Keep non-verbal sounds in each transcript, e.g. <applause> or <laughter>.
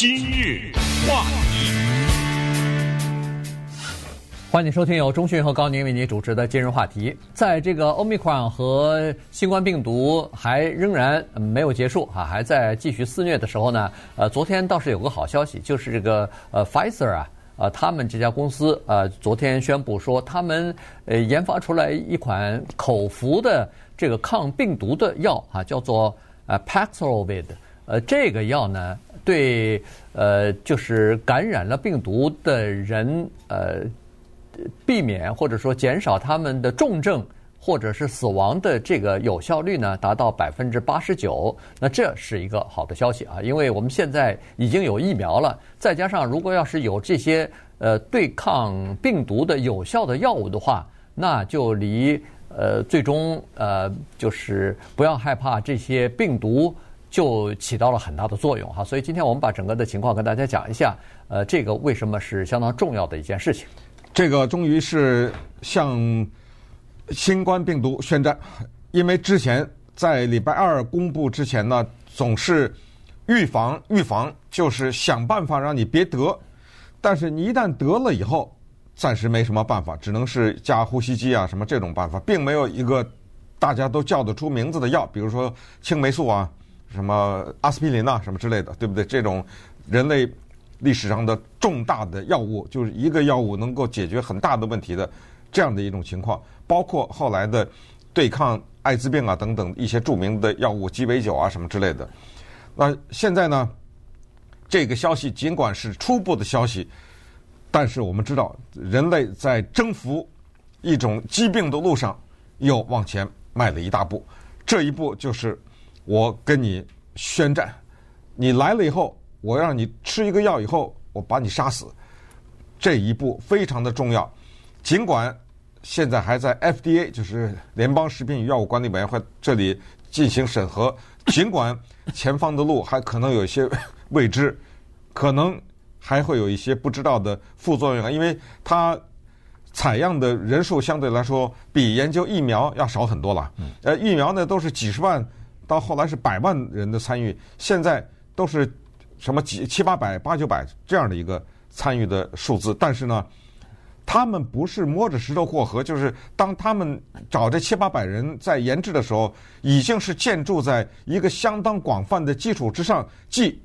今日话题，欢迎收听由中讯和高宁为您主持的今日话题。在这个欧米克戎和新冠病毒还仍然没有结束啊，还在继续肆虐的时候呢，呃，昨天倒是有个好消息，就是这个呃，Pfizer 啊，呃，他们这家公司呃，昨天宣布说，他们呃研发出来一款口服的这个抗病毒的药啊，叫做呃 Paxlovid。呃，这个药呢，对呃，就是感染了病毒的人，呃，避免或者说减少他们的重症或者是死亡的这个有效率呢，达到百分之八十九。那这是一个好的消息啊，因为我们现在已经有疫苗了，再加上如果要是有这些呃对抗病毒的有效的药物的话，那就离呃最终呃就是不要害怕这些病毒。就起到了很大的作用哈，所以今天我们把整个的情况跟大家讲一下，呃，这个为什么是相当重要的一件事情？这个终于是向新冠病毒宣战，因为之前在礼拜二公布之前呢，总是预防预防，就是想办法让你别得，但是你一旦得了以后，暂时没什么办法，只能是加呼吸机啊什么这种办法，并没有一个大家都叫得出名字的药，比如说青霉素啊。什么阿司匹林呐，什么之类的，对不对？这种人类历史上的重大的药物，就是一个药物能够解决很大的问题的这样的一种情况，包括后来的对抗艾滋病啊等等一些著名的药物鸡尾酒啊什么之类的。那现在呢，这个消息尽管是初步的消息，但是我们知道，人类在征服一种疾病的路上又往前迈了一大步，这一步就是。我跟你宣战，你来了以后，我让你吃一个药以后，我把你杀死。这一步非常的重要，尽管现在还在 FDA，就是联邦食品与药物管理委员会这里进行审核，尽管前方的路还可能有一些未知，可能还会有一些不知道的副作用，因为它采样的人数相对来说比研究疫苗要少很多了。呃，疫苗呢都是几十万。到后来是百万人的参与，现在都是什么几七八百、八九百这样的一个参与的数字。但是呢，他们不是摸着石头过河，就是当他们找这七八百人在研制的时候，已经是建筑在一个相当广泛的基础之上，即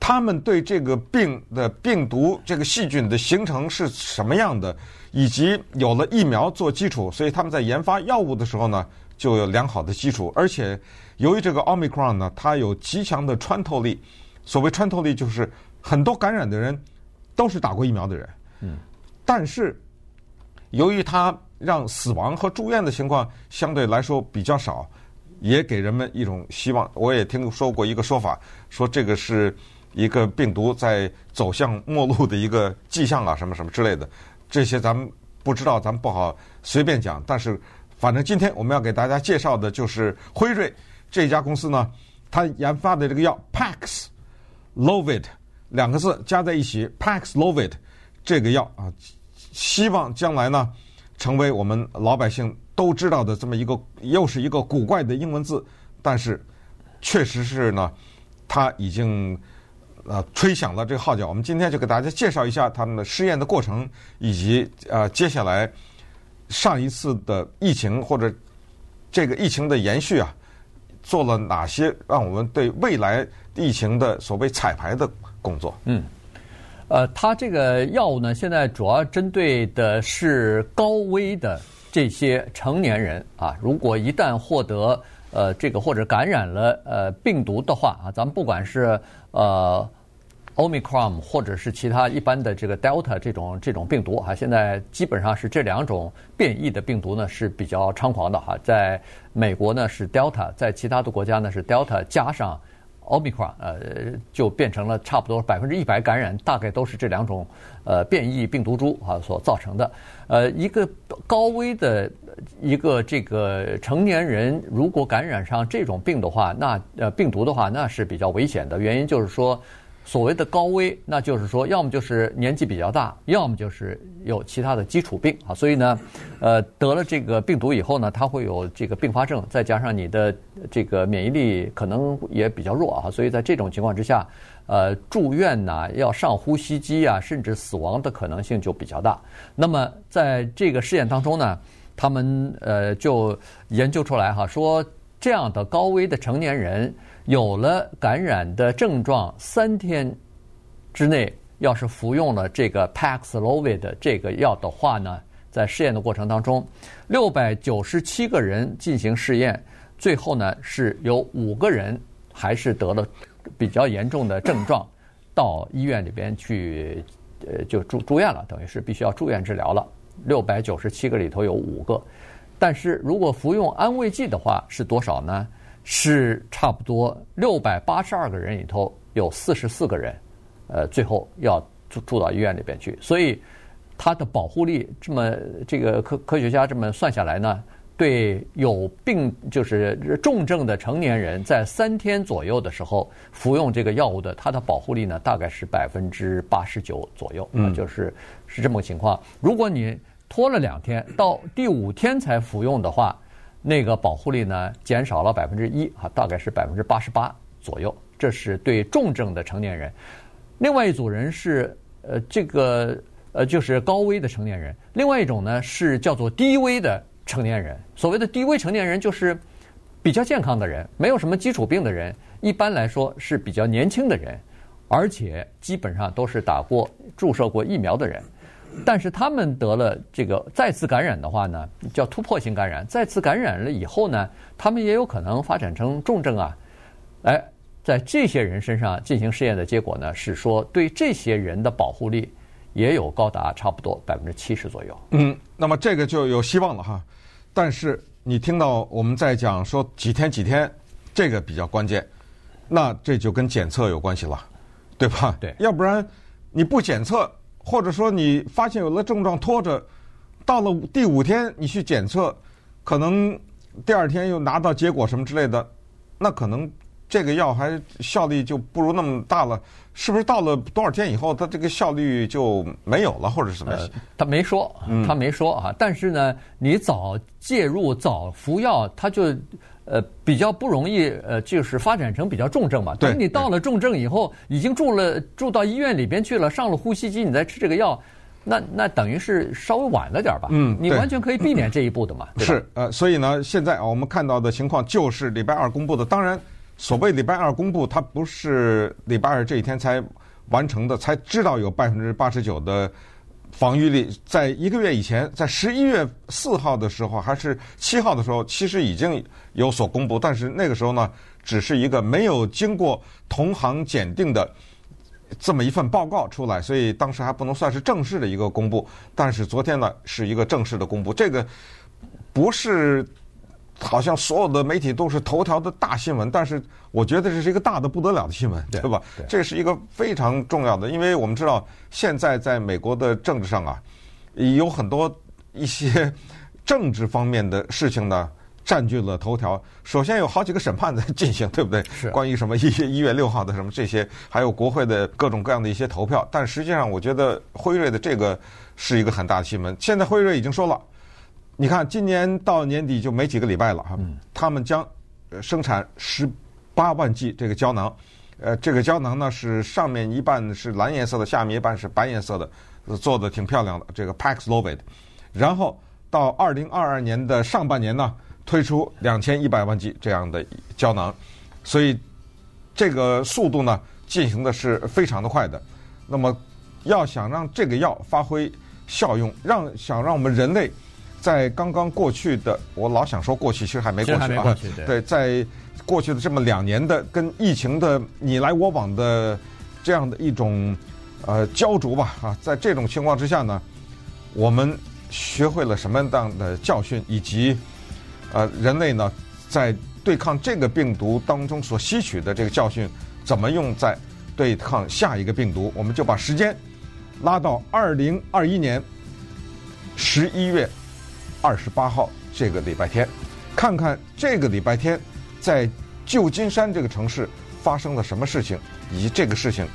他们对这个病的病毒、这个细菌的形成是什么样的，以及有了疫苗做基础，所以他们在研发药物的时候呢，就有良好的基础，而且。由于这个奥密克戎呢，它有极强的穿透力。所谓穿透力，就是很多感染的人都是打过疫苗的人。嗯。但是，由于它让死亡和住院的情况相对来说比较少，也给人们一种希望。我也听说过一个说法，说这个是一个病毒在走向末路的一个迹象啊，什么什么之类的。这些咱们不知道，咱们不好随便讲。但是，反正今天我们要给大家介绍的就是辉瑞。这家公司呢，它研发的这个药 Paxlovid 两个字加在一起，Paxlovid 这个药啊，希望将来呢，成为我们老百姓都知道的这么一个，又是一个古怪的英文字，但是确实是呢，它已经呃吹响了这个号角。我们今天就给大家介绍一下他们的试验的过程，以及呃接下来上一次的疫情或者这个疫情的延续啊。做了哪些让我们对未来疫情的所谓彩排的工作？嗯，呃，它这个药物呢，现在主要针对的是高危的这些成年人啊。如果一旦获得呃这个或者感染了呃病毒的话啊，咱们不管是呃。Omicron 或者是其他一般的这个 Delta 这种这种病毒哈，现在基本上是这两种变异的病毒呢是比较猖狂的哈。在美国呢是 Delta，在其他的国家呢是 Delta 加上 Omicron，呃，就变成了差不多百分之一百感染，大概都是这两种呃变异病毒株啊所造成的。呃，一个高危的一个这个成年人如果感染上这种病的话，那呃病毒的话那是比较危险的。原因就是说。所谓的高危，那就是说，要么就是年纪比较大，要么就是有其他的基础病啊。所以呢，呃，得了这个病毒以后呢，它会有这个并发症，再加上你的这个免疫力可能也比较弱啊。所以在这种情况之下，呃，住院呐，要上呼吸机啊，甚至死亡的可能性就比较大。那么在这个试验当中呢，他们呃就研究出来哈，说这样的高危的成年人。有了感染的症状，三天之内要是服用了这个 Paxlovid 这个药的话呢，在试验的过程当中，六百九十七个人进行试验，最后呢是有五个人还是得了比较严重的症状，<laughs> 到医院里边去，呃，就住住院了，等于是必须要住院治疗了。六百九十七个里头有五个，但是如果服用安慰剂的话，是多少呢？是差不多六百八十二个人里头有四十四个人，呃，最后要住住到医院里边去。所以，它的保护力这么这个科科学家这么算下来呢，对有病就是重症的成年人，在三天左右的时候服用这个药物的，它的保护力呢大概是百分之八十九左右，嗯，就是是这么个情况。如果你拖了两天，到第五天才服用的话。那个保护力呢，减少了百分之一啊，大概是百分之八十八左右。这是对重症的成年人。另外一组人是呃这个呃就是高危的成年人。另外一种呢是叫做低危的成年人。所谓的低危成年人就是比较健康的人，没有什么基础病的人，一般来说是比较年轻的人，而且基本上都是打过注射过疫苗的人。但是他们得了这个再次感染的话呢，叫突破性感染。再次感染了以后呢，他们也有可能发展成重症啊。哎，在这些人身上进行试验的结果呢，是说对这些人的保护力也有高达差不多百分之七十左右。嗯，那么这个就有希望了哈。但是你听到我们在讲说几天几天，这个比较关键，那这就跟检测有关系了，对吧？对，要不然你不检测。或者说你发现有了症状拖着，到了第五天你去检测，可能第二天又拿到结果什么之类的，那可能这个药还效力就不如那么大了，是不是到了多少天以后它这个效率就没有了，或者什么？他没说，他没说啊。但是呢，你早介入早服药，他就。呃，比较不容易，呃，就是发展成比较重症嘛。等你到了重症以后，已经住了住到医院里边去了，上了呼吸机，你再吃这个药，那那等于是稍微晚了点吧。嗯，你完全可以避免这一步的嘛。<laughs> 是，呃，所以呢，现在啊，我们看到的情况就是礼拜二公布的。当然，所谓礼拜二公布，它不是礼拜二这一天才完成的，才知道有百分之八十九的。防御力在一个月以前，在十一月四号的时候还是七号的时候，其实已经有所公布，但是那个时候呢，只是一个没有经过同行检定的这么一份报告出来，所以当时还不能算是正式的一个公布。但是昨天呢，是一个正式的公布，这个不是。好像所有的媒体都是头条的大新闻，但是我觉得这是一个大的不得了的新闻，对吧？这是一个非常重要的，因为我们知道现在在美国的政治上啊，有很多一些政治方面的事情呢占据了头条。首先有好几个审判在进行，对不对？<laughs> 是关于什么一月一月六号的什么这些，还有国会的各种各样的一些投票。但实际上，我觉得辉瑞的这个是一个很大的新闻。现在辉瑞已经说了。你看，今年到年底就没几个礼拜了哈，他们将生产十八万剂这个胶囊，呃，这个胶囊呢是上面一半是蓝颜色的，下面一半是白颜色的，做的挺漂亮的。这个 Paxlovid，然后到二零二二年的上半年呢，推出两千一百万剂这样的胶囊，所以这个速度呢进行的是非常的快的。那么要想让这个药发挥效用，让想让我们人类。在刚刚过去的，我老想说过去，其实还没过去啊。对，在过去的这么两年的跟疫情的你来我往的这样的一种呃焦灼吧啊，在这种情况之下呢，我们学会了什么样的教训，以及呃人类呢在对抗这个病毒当中所吸取的这个教训，怎么用在对抗下一个病毒？我们就把时间拉到二零二一年十一月。二十八号这个礼拜天，看看这个礼拜天在旧金山这个城市发生了什么事情，以及这个事情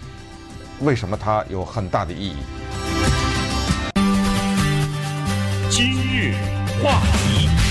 为什么它有很大的意义？今日话题。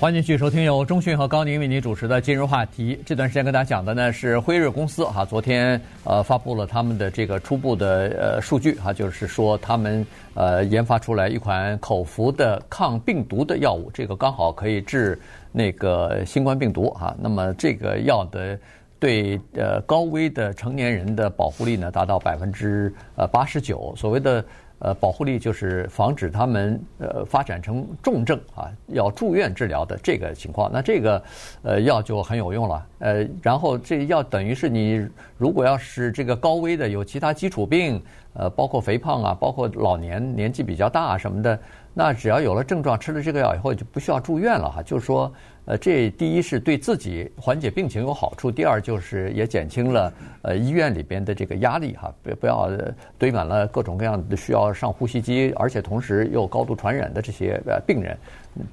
欢迎继续收听由中讯和高宁为您主持的今日话题。这段时间跟大家讲的呢是辉瑞公司哈，昨天呃发布了他们的这个初步的呃数据哈，就是说他们呃研发出来一款口服的抗病毒的药物，这个刚好可以治那个新冠病毒哈。那么这个药的对呃高危的成年人的保护力呢达到百分之呃八十九，所谓的。呃，保护力就是防止他们呃发展成重症啊，要住院治疗的这个情况。那这个呃药就很有用了。呃，然后这药等于是你如果要是这个高危的有其他基础病，呃，包括肥胖啊，包括老年年纪比较大啊什么的，那只要有了症状，吃了这个药以后就不需要住院了哈。就是说。呃，这第一是对自己缓解病情有好处，第二就是也减轻了呃医院里边的这个压力哈，不不要堆满了各种各样的需要上呼吸机，而且同时又高度传染的这些呃病人，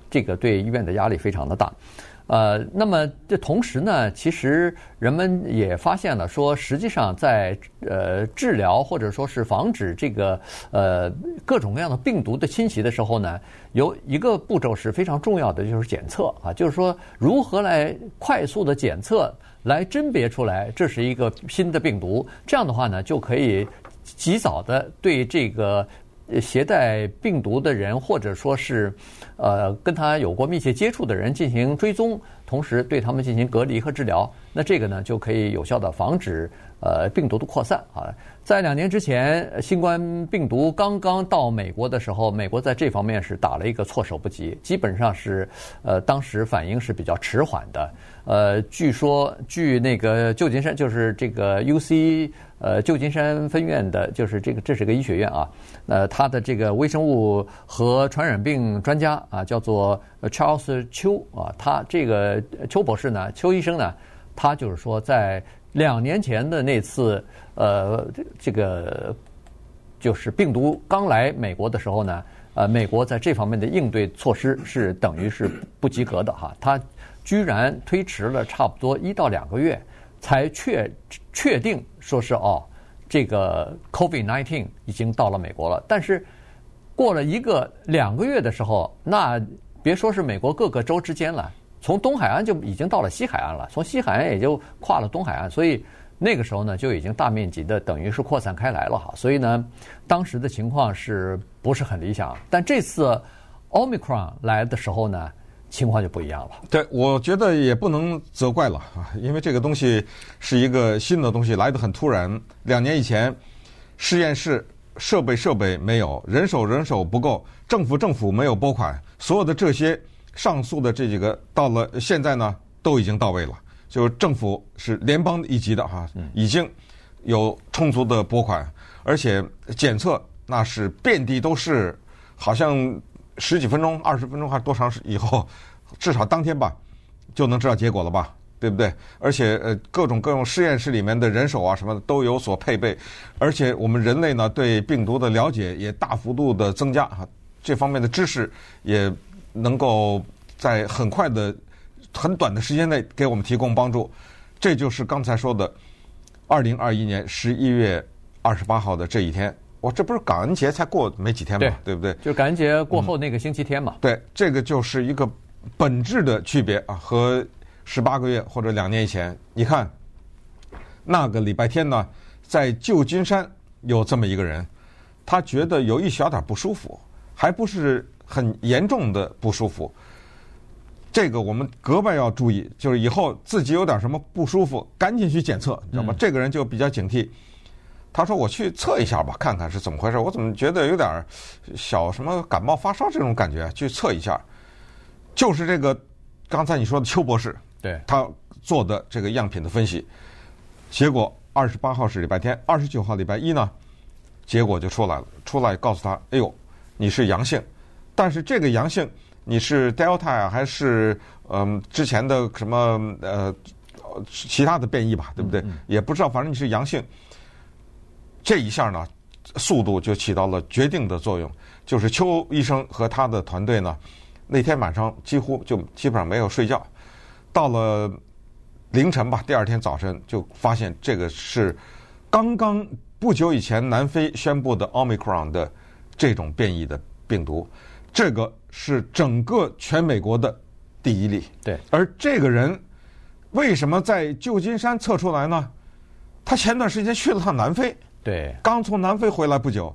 这个对医院的压力非常的大。呃，那么这同时呢，其实人们也发现了，说实际上在呃治疗或者说是防止这个呃各种各样的病毒的侵袭的时候呢，有一个步骤是非常重要的，就是检测啊，就是说如何来快速的检测来甄别出来这是一个新的病毒，这样的话呢，就可以及早的对这个。携带病毒的人，或者说是，呃，跟他有过密切接触的人进行追踪，同时对他们进行隔离和治疗，那这个呢就可以有效的防止呃病毒的扩散啊。在两年之前，新冠病毒刚刚到美国的时候，美国在这方面是打了一个措手不及，基本上是呃当时反应是比较迟缓的。呃，据说据那个旧金山，就是这个 UC。呃，旧金山分院的，就是这个，这是个医学院啊。呃，他的这个微生物和传染病专家啊，叫做 Charles 邱啊。他这个邱博士呢，邱医生呢，他就是说，在两年前的那次，呃，这个就是病毒刚来美国的时候呢，呃，美国在这方面的应对措施是等于是不及格的哈。他居然推迟了差不多一到两个月。才确确定说是哦，这个 COVID-19 已经到了美国了。但是过了一个两个月的时候，那别说是美国各个州之间了，从东海岸就已经到了西海岸了，从西海岸也就跨了东海岸，所以那个时候呢，就已经大面积的等于是扩散开来了哈。所以呢，当时的情况是不是很理想？但这次 Omicron 来的时候呢？情况就不一样了。对，我觉得也不能责怪了啊，因为这个东西是一个新的东西，来得很突然。两年以前，实验室设备设备没有，人手人手不够，政府政府没有拨款，所有的这些上诉的这几个，到了现在呢，都已经到位了。就是政府是联邦一级的哈，已经有充足的拨款，而且检测那是遍地都是，好像。十几分钟、二十分钟还是多长时以后，至少当天吧，就能知道结果了吧？对不对？而且呃，各种各种实验室里面的人手啊什么的都有所配备，而且我们人类呢对病毒的了解也大幅度的增加啊，这方面的知识也能够在很快的、很短的时间内给我们提供帮助。这就是刚才说的，二零二一年十一月二十八号的这一天。我这不是感恩节才过没几天嘛，对，对不对？就感恩节过后那个星期天嘛。嗯、对，这个就是一个本质的区别啊，和十八个月或者两年以前，你看那个礼拜天呢，在旧金山有这么一个人，他觉得有一小点不舒服，还不是很严重的不舒服。这个我们格外要注意，就是以后自己有点什么不舒服，赶紧去检测，知道吗？嗯、这个人就比较警惕。他说：“我去测一下吧，看看是怎么回事。我怎么觉得有点小什么感冒发烧这种感觉？去测一下，就是这个刚才你说的邱博士，对，他做的这个样品的分析，结果二十八号是礼拜天，二十九号礼拜一呢，结果就出来了。出来告诉他，哎呦，你是阳性，但是这个阳性你是 Delta 啊，还是嗯之前的什么呃其他的变异吧，对不对？也不知道，反正你是阳性。”这一下呢，速度就起到了决定的作用。就是邱医生和他的团队呢，那天晚上几乎就基本上没有睡觉，到了凌晨吧，第二天早晨就发现这个是刚刚不久以前南非宣布的 Omicron 的这种变异的病毒，这个是整个全美国的第一例。对，而这个人为什么在旧金山测出来呢？他前段时间去了趟南非，对，刚从南非回来不久，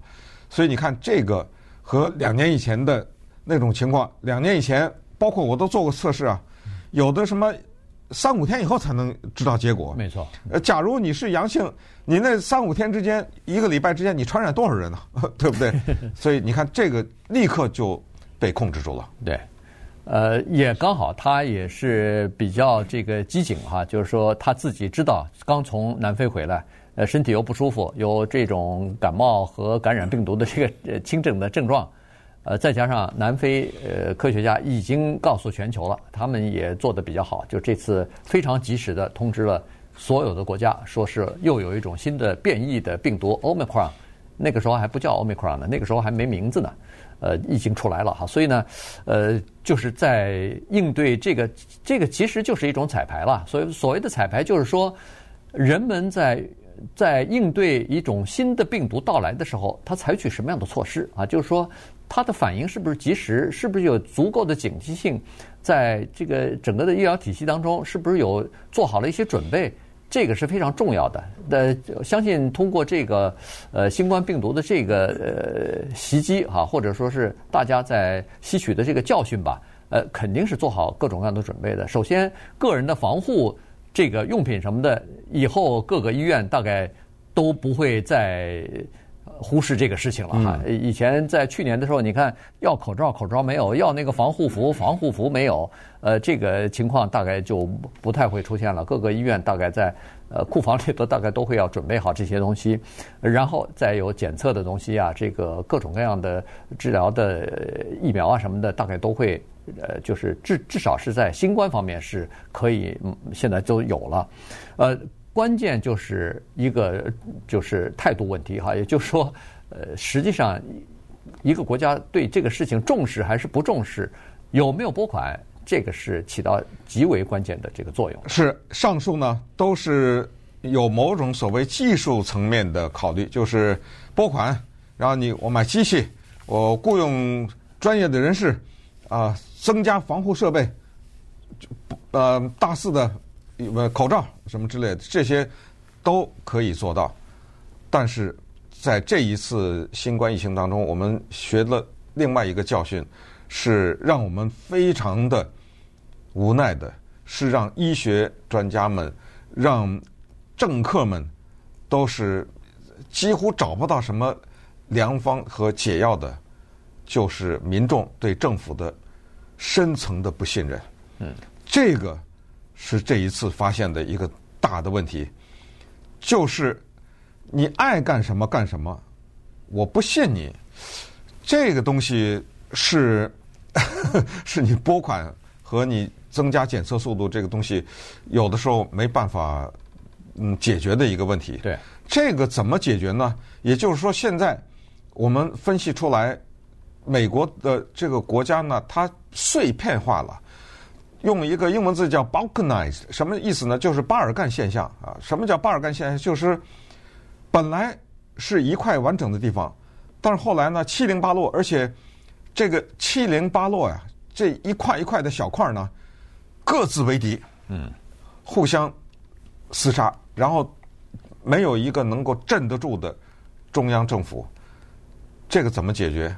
所以你看这个和两年以前的那种情况，两年以前包括我都做过测试啊，有的什么三五天以后才能知道结果。没错。呃，假如你是阳性，你那三五天之间，一个礼拜之间，你传染多少人呢？<laughs> 对不对？<laughs> 所以你看这个立刻就被控制住了。对。呃，也刚好，他也是比较这个机警哈，就是说他自己知道刚从南非回来，呃，身体又不舒服，有这种感冒和感染病毒的这个呃轻症的症状，呃，再加上南非呃科学家已经告诉全球了，他们也做得比较好，就这次非常及时的通知了所有的国家，说是又有一种新的变异的病毒 Omicron，那个时候还不叫 Omicron 呢，那个时候还没名字呢。呃，已经出来了哈，所以呢，呃，就是在应对这个，这个其实就是一种彩排了。所以所谓的彩排，就是说，人们在在应对一种新的病毒到来的时候，他采取什么样的措施啊？就是说，他的反应是不是及时？是不是有足够的警惕性？在这个整个的医疗体系当中，是不是有做好了一些准备？这个是非常重要的。呃，相信通过这个呃新冠病毒的这个呃袭击哈，或者说是大家在吸取的这个教训吧，呃，肯定是做好各种各样的准备的。首先，个人的防护这个用品什么的，以后各个医院大概都不会再忽视这个事情了哈。以前在去年的时候，你看要口罩，口罩没有；要那个防护服，防护服没有。呃，这个情况大概就不太会出现了。各个医院大概在呃库房里头，大概都会要准备好这些东西，然后再有检测的东西啊，这个各种各样的治疗的疫苗啊什么的，大概都会呃，就是至至少是在新冠方面是可以，嗯现在都有了。呃，关键就是一个就是态度问题哈，也就是说，呃，实际上一个国家对这个事情重视还是不重视，有没有拨款？这个是起到极为关键的这个作用。是上述呢，都是有某种所谓技术层面的考虑，就是拨款，然后你我买机器，我雇佣专业的人士，啊，增加防护设备，呃，大肆的呃口罩什么之类的，这些都可以做到。但是在这一次新冠疫情当中，我们学了另外一个教训，是让我们非常的。无奈的是，让医学专家们、让政客们都是几乎找不到什么良方和解药的，就是民众对政府的深层的不信任。嗯，这个是这一次发现的一个大的问题，就是你爱干什么干什么，我不信你。这个东西是 <laughs> 是你拨款和你。增加检测速度这个东西，有的时候没办法嗯解决的一个问题。对，这个怎么解决呢？也就是说，现在我们分析出来，美国的这个国家呢，它碎片化了，用一个英文字叫 balkanized，什么意思呢？就是巴尔干现象啊。什么叫巴尔干现象？就是本来是一块完整的地方，但是后来呢，七零八落，而且这个七零八落呀，这一块一块的小块呢。各自为敌，嗯，互相厮杀，然后没有一个能够镇得住的中央政府，这个怎么解决？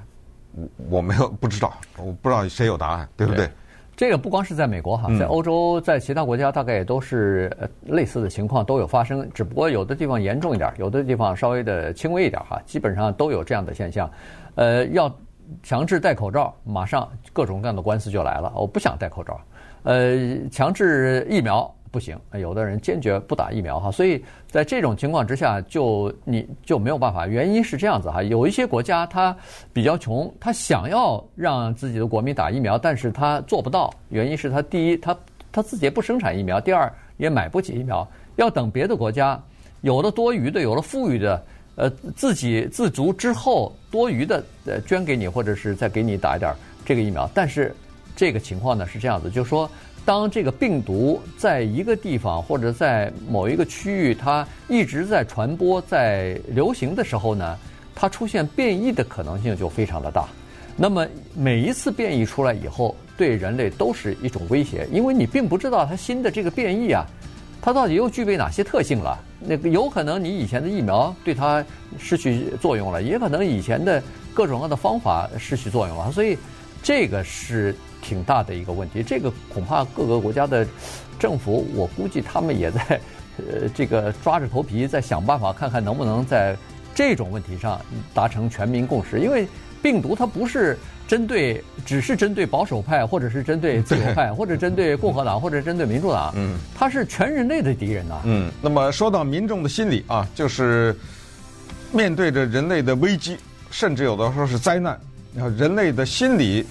我我没有不知道，我不知道谁有答案，对不对？对，这个不光是在美国哈，在欧洲，在其他国家大概也都是类似的情况都有发生，只不过有的地方严重一点，有的地方稍微的轻微一点哈，基本上都有这样的现象。呃，要强制戴口罩，马上各种各样的官司就来了。我不想戴口罩。呃，强制疫苗不行，有的人坚决不打疫苗哈，所以在这种情况之下，就你就没有办法。原因是这样子哈，有一些国家它比较穷，他想要让自己的国民打疫苗，但是他做不到。原因是他第一，他他自己也不生产疫苗；第二，也买不起疫苗，要等别的国家有了多余的、有了富裕的，呃，自己自足之后，多余的呃捐给你，或者是再给你打一点这个疫苗，但是。这个情况呢是这样子，就是说当这个病毒在一个地方或者在某一个区域，它一直在传播、在流行的时候呢，它出现变异的可能性就非常的大。那么每一次变异出来以后，对人类都是一种威胁，因为你并不知道它新的这个变异啊，它到底又具备哪些特性了。那个有可能你以前的疫苗对它失去作用了，也可能以前的各种各样的方法失去作用了，所以这个是。挺大的一个问题，这个恐怕各个国家的政府，我估计他们也在，呃，这个抓着头皮在想办法，看看能不能在这种问题上达成全民共识。因为病毒它不是针对，只是针对保守派，或者是针对自由派，或者针对共和党，或者针对民主党，嗯，它是全人类的敌人呐。嗯，那么说到民众的心理啊，就是面对着人类的危机，甚至有的时候是灾难，然后人类的心理。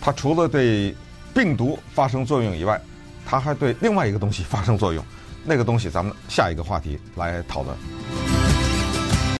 它除了对病毒发生作用以外，它还对另外一个东西发生作用。那个东西，咱们下一个话题来讨论。